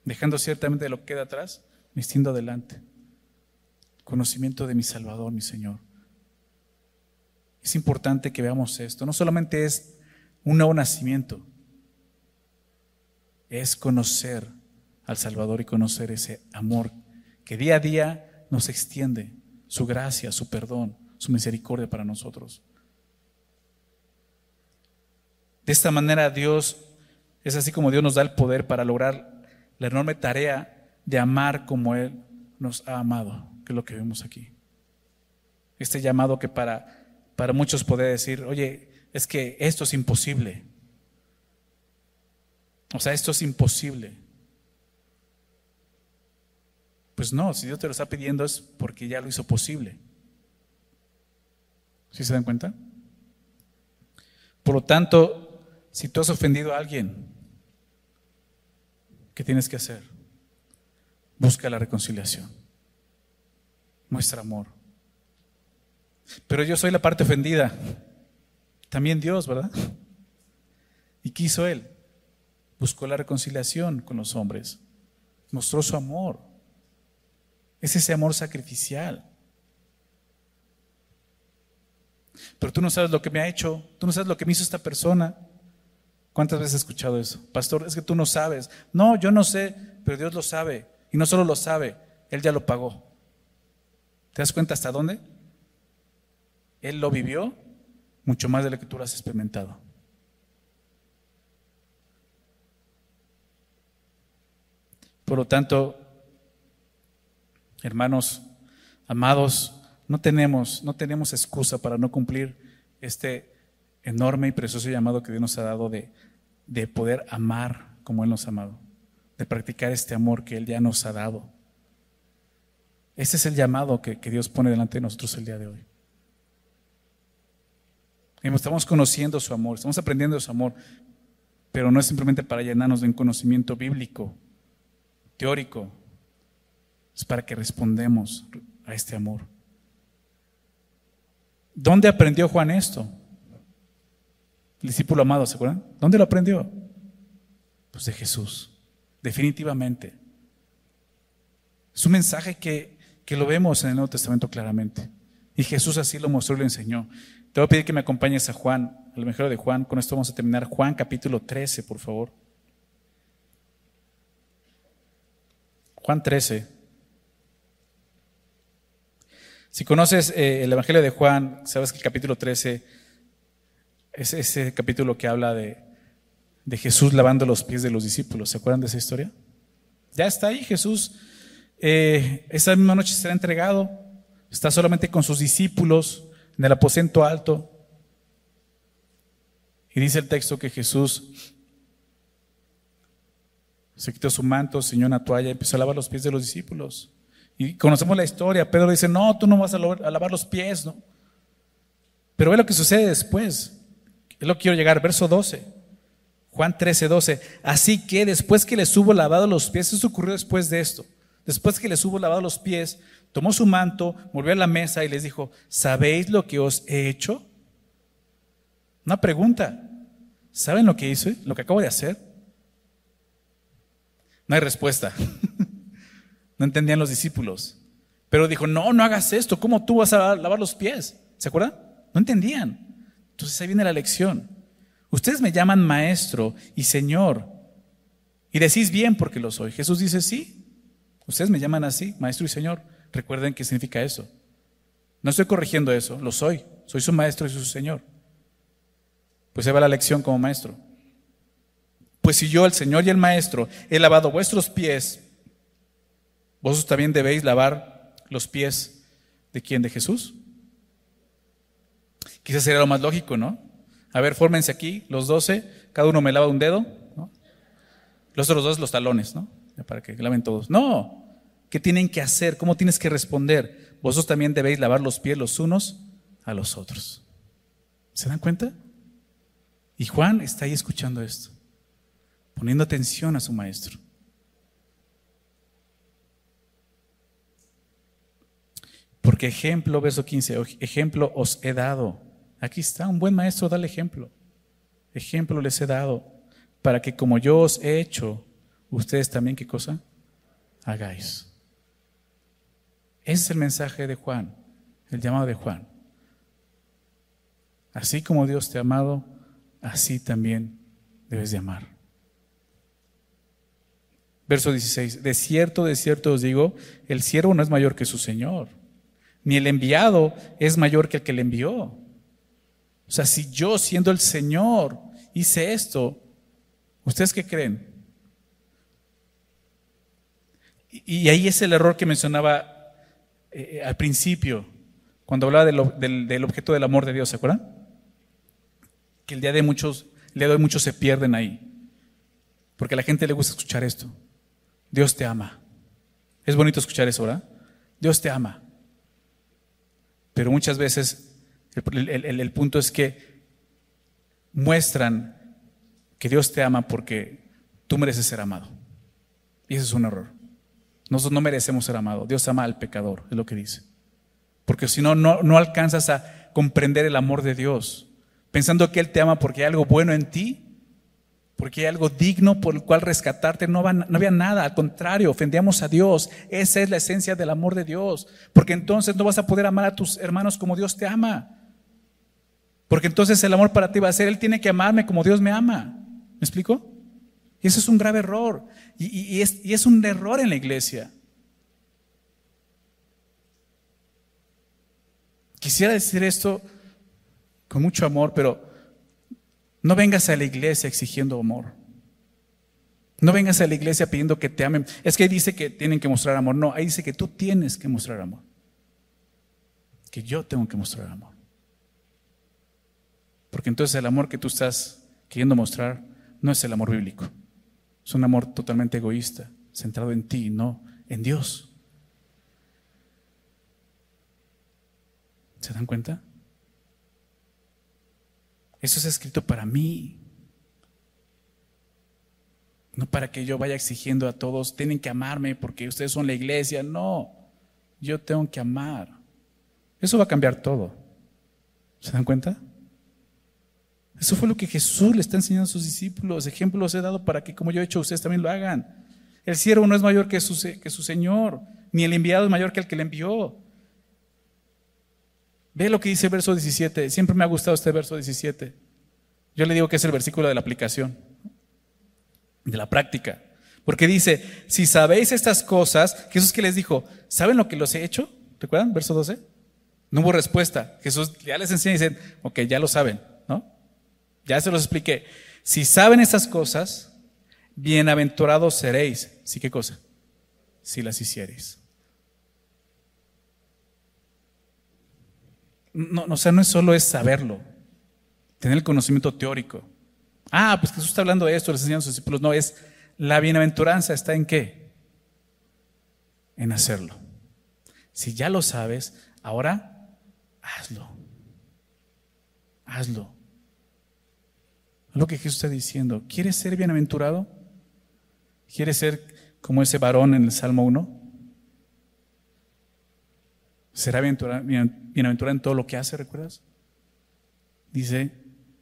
dejando ciertamente lo que queda atrás, me extiendo adelante. Conocimiento de mi Salvador, mi Señor. Es importante que veamos esto. No solamente es un nuevo nacimiento, es conocer al Salvador y conocer ese amor que día a día nos extiende, su gracia, su perdón, su misericordia para nosotros. De esta manera Dios, es así como Dios nos da el poder para lograr la enorme tarea de amar como Él nos ha amado, que es lo que vemos aquí. Este llamado que para, para muchos puede decir, oye, es que esto es imposible. O sea, esto es imposible. Pues no, si Dios te lo está pidiendo es porque ya lo hizo posible. ¿Sí se dan cuenta? Por lo tanto, si tú has ofendido a alguien, ¿qué tienes que hacer? Busca la reconciliación. Muestra amor. Pero yo soy la parte ofendida. También Dios, ¿verdad? ¿Y qué hizo Él? Buscó la reconciliación con los hombres. Mostró su amor. Es ese amor sacrificial. Pero tú no sabes lo que me ha hecho, tú no sabes lo que me hizo esta persona. ¿Cuántas veces he escuchado eso? Pastor, es que tú no sabes. No, yo no sé, pero Dios lo sabe. Y no solo lo sabe, Él ya lo pagó. ¿Te das cuenta hasta dónde? Él lo vivió mucho más de lo que tú lo has experimentado. Por lo tanto, hermanos, amados, no tenemos, no tenemos excusa para no cumplir este enorme y precioso llamado que Dios nos ha dado de, de poder amar como Él nos ha amado, de practicar este amor que Él ya nos ha dado. Ese es el llamado que, que Dios pone delante de nosotros el día de hoy. Estamos conociendo su amor, estamos aprendiendo de su amor, pero no es simplemente para llenarnos de un conocimiento bíblico, teórico, es para que respondemos a este amor. ¿Dónde aprendió Juan esto? El discípulo amado, ¿se acuerdan? ¿Dónde lo aprendió? Pues de Jesús, definitivamente. Es un mensaje que, que lo vemos en el Nuevo Testamento claramente. Y Jesús así lo mostró y lo enseñó. Te voy a pedir que me acompañes a Juan, al mejor de Juan. Con esto vamos a terminar. Juan capítulo 13, por favor. Juan 13. Si conoces eh, el Evangelio de Juan, sabes que el capítulo 13 es ese capítulo que habla de, Jesús lavando los pies de los discípulos. ¿Se acuerdan de esa historia? Ya está ahí Jesús. Eh, esa misma noche será entregado. Está solamente con sus discípulos en el aposento alto. Y dice el texto que Jesús se quitó su manto, se una toalla y empezó a lavar los pies de los discípulos. Y conocemos la historia. Pedro dice, no, tú no vas a lavar los pies, ¿no? Pero ve lo que sucede después. Es lo quiero llegar. Verso 12. Juan 13, 12. Así que después que les hubo lavado los pies, eso ocurrió después de esto. Después que les hubo lavado los pies, tomó su manto, volvió a la mesa y les dijo, ¿sabéis lo que os he hecho? Una pregunta. ¿Saben lo que hice? ¿Lo que acabo de hacer? No hay respuesta. No entendían los discípulos. Pero dijo, no, no hagas esto. ¿Cómo tú vas a lavar los pies? ¿Se acuerdan? No entendían. Entonces ahí viene la lección. Ustedes me llaman maestro y señor. Y decís bien porque lo soy. Jesús dice, sí. Ustedes me llaman así, maestro y señor. Recuerden qué significa eso. No estoy corrigiendo eso, lo soy. Soy su maestro y su señor. Pues ahí va la lección como maestro. Pues si yo, el Señor y el Maestro, he lavado vuestros pies, ¿Vosotros también debéis lavar los pies de quién? ¿De Jesús? Quizás sería lo más lógico, ¿no? A ver, fórmense aquí, los doce, cada uno me lava un dedo, ¿no? Los otros dos los talones, ¿no? Para que laven todos. No, ¿qué tienen que hacer? ¿Cómo tienes que responder? Vosotros también debéis lavar los pies los unos a los otros. ¿Se dan cuenta? Y Juan está ahí escuchando esto, poniendo atención a su maestro. Porque ejemplo, verso 15, ejemplo os he dado. Aquí está, un buen maestro da el ejemplo. Ejemplo les he dado, para que como yo os he hecho, ustedes también, ¿qué cosa? Hagáis. Ese es el mensaje de Juan, el llamado de Juan. Así como Dios te ha amado, así también debes de amar. Verso 16, de cierto, de cierto os digo, el siervo no es mayor que su Señor, ni el enviado es mayor que el que le envió. O sea, si yo siendo el Señor hice esto, ¿ustedes qué creen? Y, ahí es el error que mencionaba eh, al principio, cuando hablaba del, del, objeto del amor de Dios, ¿se acuerdan? Que el día de muchos, el día de hoy muchos se pierden ahí, porque a la gente le gusta escuchar esto. Dios te ama. Es bonito escuchar eso, ¿verdad? Dios te ama. Pero muchas veces el, punto es que muestran que Dios te ama porque tú mereces ser amado. Y ese es un error. Nosotros no merecemos ser amados. Dios ama al pecador, es lo que dice. Porque si no, no alcanzas a comprender el amor de Dios, pensando que Él te ama porque hay algo bueno en ti porque hay algo digno por el cual rescatarte. No, no, había nada, al contrario, ofendíamos a Dios. Esa es la esencia del amor de Dios. Porque entonces no vas a poder amar a tus hermanos como Dios te ama. Porque entonces el amor para ti va a ser, Él tiene que amarme como Dios me ama. ¿Me explico? Y eso es un grave error. Y, es, y es un error en la iglesia. Quisiera decir esto con mucho amor, pero no vengas a la iglesia exigiendo amor. No vengas a la iglesia pidiendo que te amen. Es que dice que tienen que mostrar amor. No, ahí dice que tú tienes que mostrar amor. Que yo tengo que mostrar amor. Porque entonces el amor que tú estás queriendo mostrar no es el amor bíblico. Es un amor totalmente egoísta, centrado en ti, no en Dios. ¿Se dan cuenta? Eso es escrito para mí. No para que yo vaya exigiendo a todos, tienen que amarme porque ustedes son la iglesia. No, yo tengo que amar. Eso va a cambiar todo. ¿Se dan cuenta? Eso fue lo que Jesús le está enseñando a sus discípulos. Ejemplos he dado para que, como yo he hecho, ustedes también lo hagan. El siervo no es mayor que su, que su Señor, ni el enviado es mayor que el que le envió. Ve lo que dice el verso 17. Siempre me ha gustado este verso 17. Yo le digo que es el versículo de la aplicación, de la práctica. Porque dice, si sabéis estas cosas, Jesús que les dijo, ¿saben lo que los he hecho? ¿Recuerdan? Verso 12. No hubo respuesta. Jesús ya les enseña y dicen, ok, ya lo saben, ¿no? Ya se los expliqué. Si saben estas cosas, bienaventurados seréis. ¿Sí qué cosa? Si las hiciereis. No, o sea, no es solo es saberlo, tener el conocimiento teórico. Ah, pues Jesús está hablando de esto, les enseñan a sus discípulos. No, es la bienaventuranza está en qué? En hacerlo. Si ya lo sabes, ahora hazlo. Hazlo. Lo que Jesús está diciendo. ¿Quieres ser bienaventurado? ¿Quieres ser como ese varón en el Salmo 1? será bienaventurado en todo lo que hace, ¿recuerdas? Dice,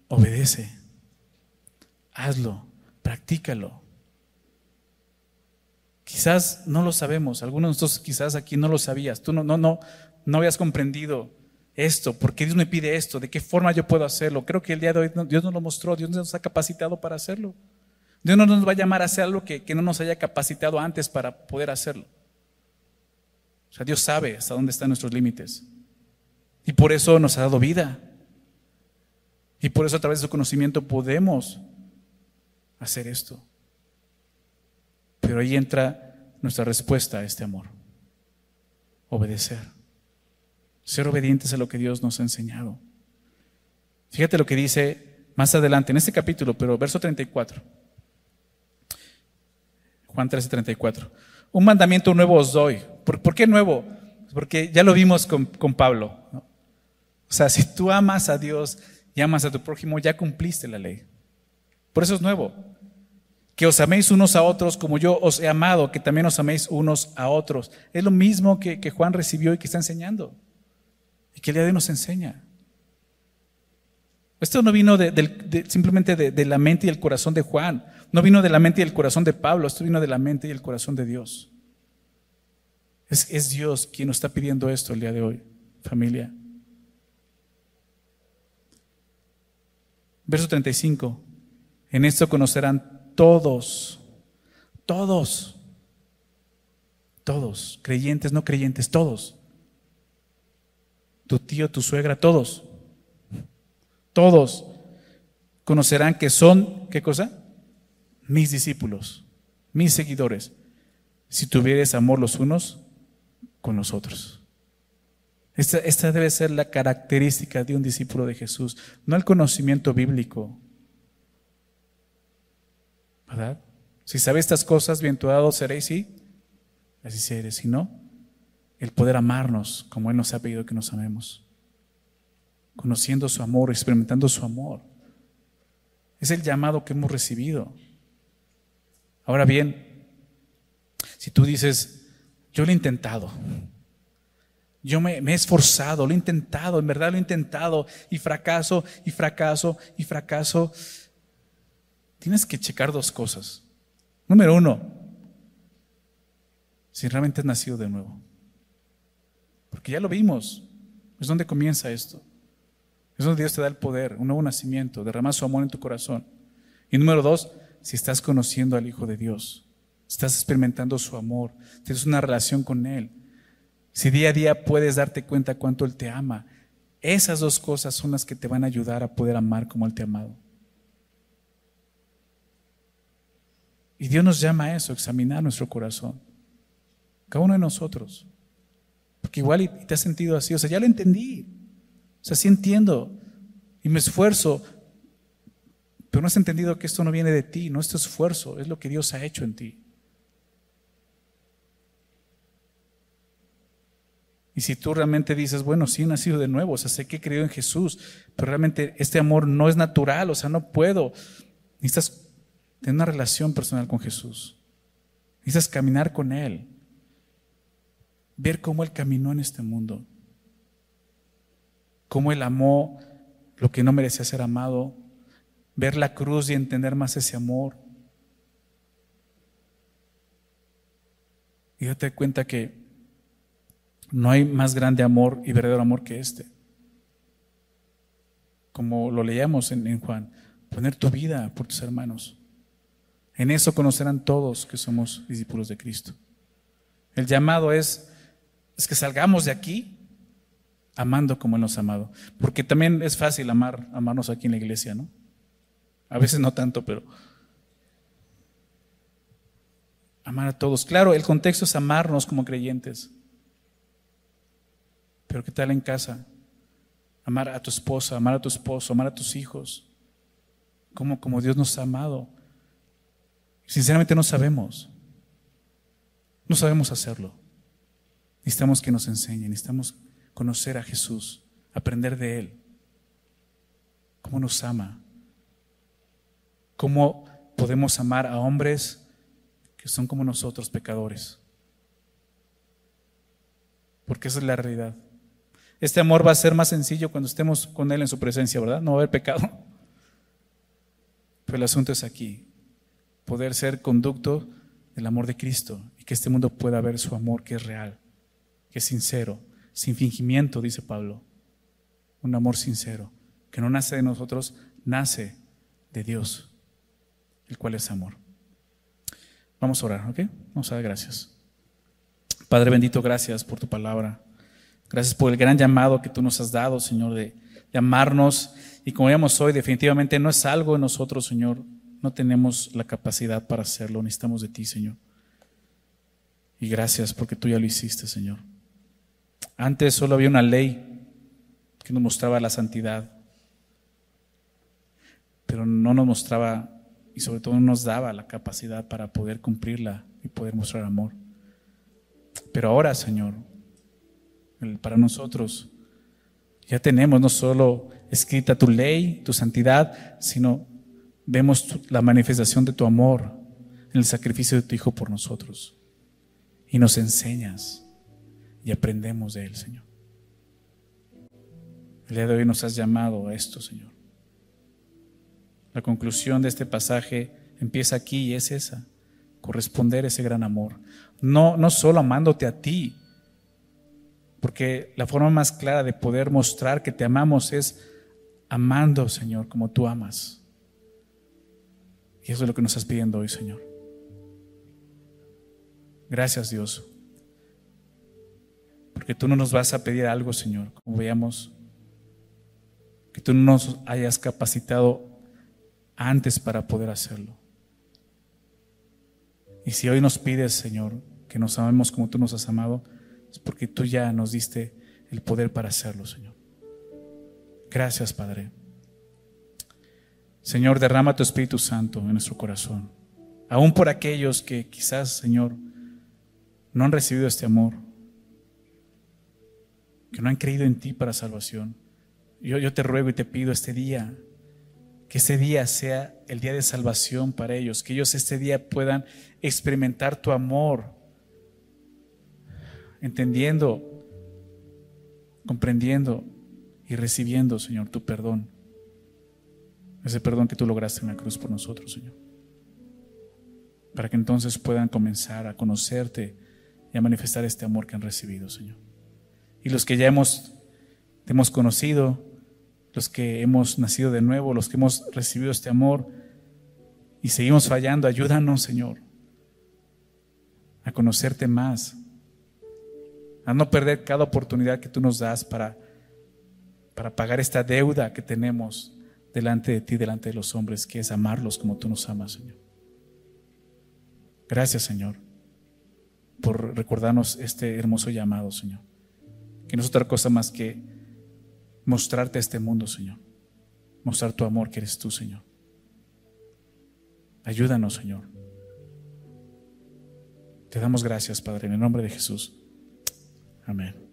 obedece, hazlo, practícalo. Quizás no lo sabemos, algunos de nosotros quizás aquí no lo sabías, tú no, no, no, no habías comprendido esto, por qué Dios me pide esto, de qué forma yo puedo hacerlo. Creo que el día de hoy Dios nos lo mostró, Dios nos ha capacitado para hacerlo. Dios no nos va a llamar a hacer algo que no nos haya capacitado antes para poder hacerlo. O sea, Dios sabe hasta dónde están nuestros límites. Y por eso nos ha dado vida. Y por eso a través de su conocimiento podemos hacer esto. Pero ahí entra nuestra respuesta a este amor. Obedecer. Ser obedientes a lo que Dios nos ha enseñado. Fíjate lo que dice más adelante en este capítulo, pero verso 34. Juan 13, 34. Un mandamiento nuevo os doy ¿Por, qué nuevo? Porque ya lo vimos con, Pablo. O sea, si tú amas a Dios y amas a tu prójimo, ya cumpliste la ley. Por eso es nuevo. Que os améis unos a otros como yo os he amado, que también os améis unos a otros. Es lo mismo que, que Juan recibió y que está enseñando. Y que el día de hoy nos enseña. Esto no vino simplemente de, la mente y el corazón de Juan, no vino de la mente y el corazón de Pablo, esto vino de la mente y el corazón de Dios. Es, es Dios quien nos está pidiendo esto el día de hoy, familia. Verso 35. En esto conocerán todos, todos, todos, creyentes, no creyentes, todos. Tu tío, tu suegra, todos. Todos conocerán que son, ¿qué cosa? Mis discípulos, mis seguidores, si tuvieres amor los unos con los otros. Esta, esta, debe ser la característica de un discípulo de Jesús, no el conocimiento bíblico. ¿Verdad? Si sabes estas cosas, bienaventurados seréis, sí, así seréis. Si no, el poder amarnos como Él nos ha pedido que nos amemos. Conociendo su amor, experimentando su amor. Es el llamado que hemos recibido. Ahora bien, si tú dices, yo lo he intentado, yo me, he esforzado, lo he intentado, en verdad lo he intentado y fracaso y fracaso y fracaso. Tienes que checar dos cosas. Número uno, si realmente has nacido de nuevo. Porque ya lo vimos. Es donde comienza esto. Es donde Dios te da el poder, un nuevo nacimiento, derrama su amor en tu corazón. Y número dos, si estás conociendo al Hijo de Dios, estás experimentando su amor, tienes una relación con Él si día a día puedes darte cuenta cuánto Él te ama, esas dos cosas son las que te van a ayudar a poder amar como Él te ha amado. Y Dios nos llama a eso, examinar nuestro corazón. Cada uno de nosotros. Porque igual te has sentido así. O sea, ya lo entendí. O sea, sí entiendo. Y me esfuerzo. Pero no has entendido que esto no viene de ti, no es tu esfuerzo, es lo que Dios ha hecho en ti. Y si tú realmente dices, bueno, sí nacido de nuevo, o sea, sé que he creído en Jesús, pero realmente este amor no es natural, o sea, no puedo. Necesitas tener una relación personal con Jesús. Necesitas caminar con Él. Ver cómo Él caminó en este mundo. Cómo Él amó lo que no merecía ser amado. Ver la cruz y entender más ese amor. Y date cuenta que no hay más grande amor y verdadero amor que este. Como lo leíamos en, Juan, poner tu vida por tus hermanos. En eso conocerán todos que somos discípulos de Cristo. El llamado es, es que salgamos de aquí amando como Él nos ha amado. Porque también es fácil amar, amarnos aquí en la iglesia, ¿no? A veces no tanto, pero amar a todos. Claro, el contexto es amarnos como creyentes. Pero ¿qué tal en casa? Amar a tu esposa, amar a tu esposo, amar a tus hijos. Como, como Dios nos ha amado. Sinceramente no sabemos. No sabemos hacerlo. Necesitamos que nos enseñen, necesitamos conocer a Jesús, aprender de Él. Cómo nos ama. Cómo podemos amar a hombres que son como nosotros, pecadores. Porque esa es la realidad. Este amor va a ser más sencillo cuando estemos con Él en su presencia, ¿verdad? No va a haber pecado. Pero el asunto es aquí, poder ser conducto del amor de Cristo y que este mundo pueda ver su amor que es real, que es sincero, sin fingimiento, dice Pablo. Un amor sincero, que no nace de nosotros, nace de Dios, el cual es amor. Vamos a orar, ¿ok? Vamos a dar gracias. Padre bendito, gracias por tu palabra. Gracias por el gran llamado que tú nos has dado, Señor, de, llamarnos. Y como vemos hoy, definitivamente no es algo en nosotros, Señor. No tenemos la capacidad para hacerlo. Necesitamos de ti, Señor. Y gracias porque tú ya lo hiciste, Señor. Antes solo había una ley que nos mostraba la santidad, pero no nos mostraba y sobre todo no nos daba la capacidad para poder cumplirla y poder mostrar amor. Pero ahora, Señor, para nosotros. Ya tenemos no solo escrita tu ley, tu santidad, sino vemos la manifestación de tu amor en el sacrificio de tu Hijo por nosotros. Y nos enseñas y aprendemos de Él, Señor. El día de hoy nos has llamado a esto, Señor. La conclusión de este pasaje empieza aquí y es esa, corresponder ese gran amor. No, no solo amándote a ti, porque la forma más clara de poder mostrar que te amamos es amando, Señor, como tú amas. Y eso es lo que nos estás pidiendo hoy, Señor. Gracias, Dios. Porque tú no nos vas a pedir algo, Señor, como veamos, que tú no nos hayas capacitado antes para poder hacerlo. Y si hoy nos pides, Señor, que nos amemos como tú nos has amado, es porque tú ya nos diste el poder para hacerlo, Señor. Gracias, Padre. Señor, derrama tu Espíritu Santo en nuestro corazón. Aún por aquellos que quizás, Señor, no han recibido este amor, que no han creído en ti para salvación. Yo, yo te ruego y te pido este día que ese día sea el día de salvación para ellos, que ellos este día puedan experimentar tu amor, entendiendo, comprendiendo y recibiendo, Señor, tu perdón. Ese perdón que tú lograste en la cruz por nosotros, Señor. Para que entonces puedan comenzar a conocerte y a manifestar este amor que han recibido, Señor. Y los que ya hemos, te hemos conocido, los que hemos nacido de nuevo, los que hemos recibido este amor y seguimos fallando, ayúdanos, Señor, a conocerte más, a no perder cada oportunidad que tú nos das para, para pagar esta deuda que tenemos delante de ti, delante de los hombres, que es amarlos como tú nos amas, Señor. Gracias, Señor, por recordarnos este hermoso llamado, Señor. Que no es otra cosa más que mostrarte a este mundo, Señor. Mostrar tu amor que eres tú, Señor. Ayúdanos, Señor. Te damos gracias, Padre, en el nombre de Jesús. Amén.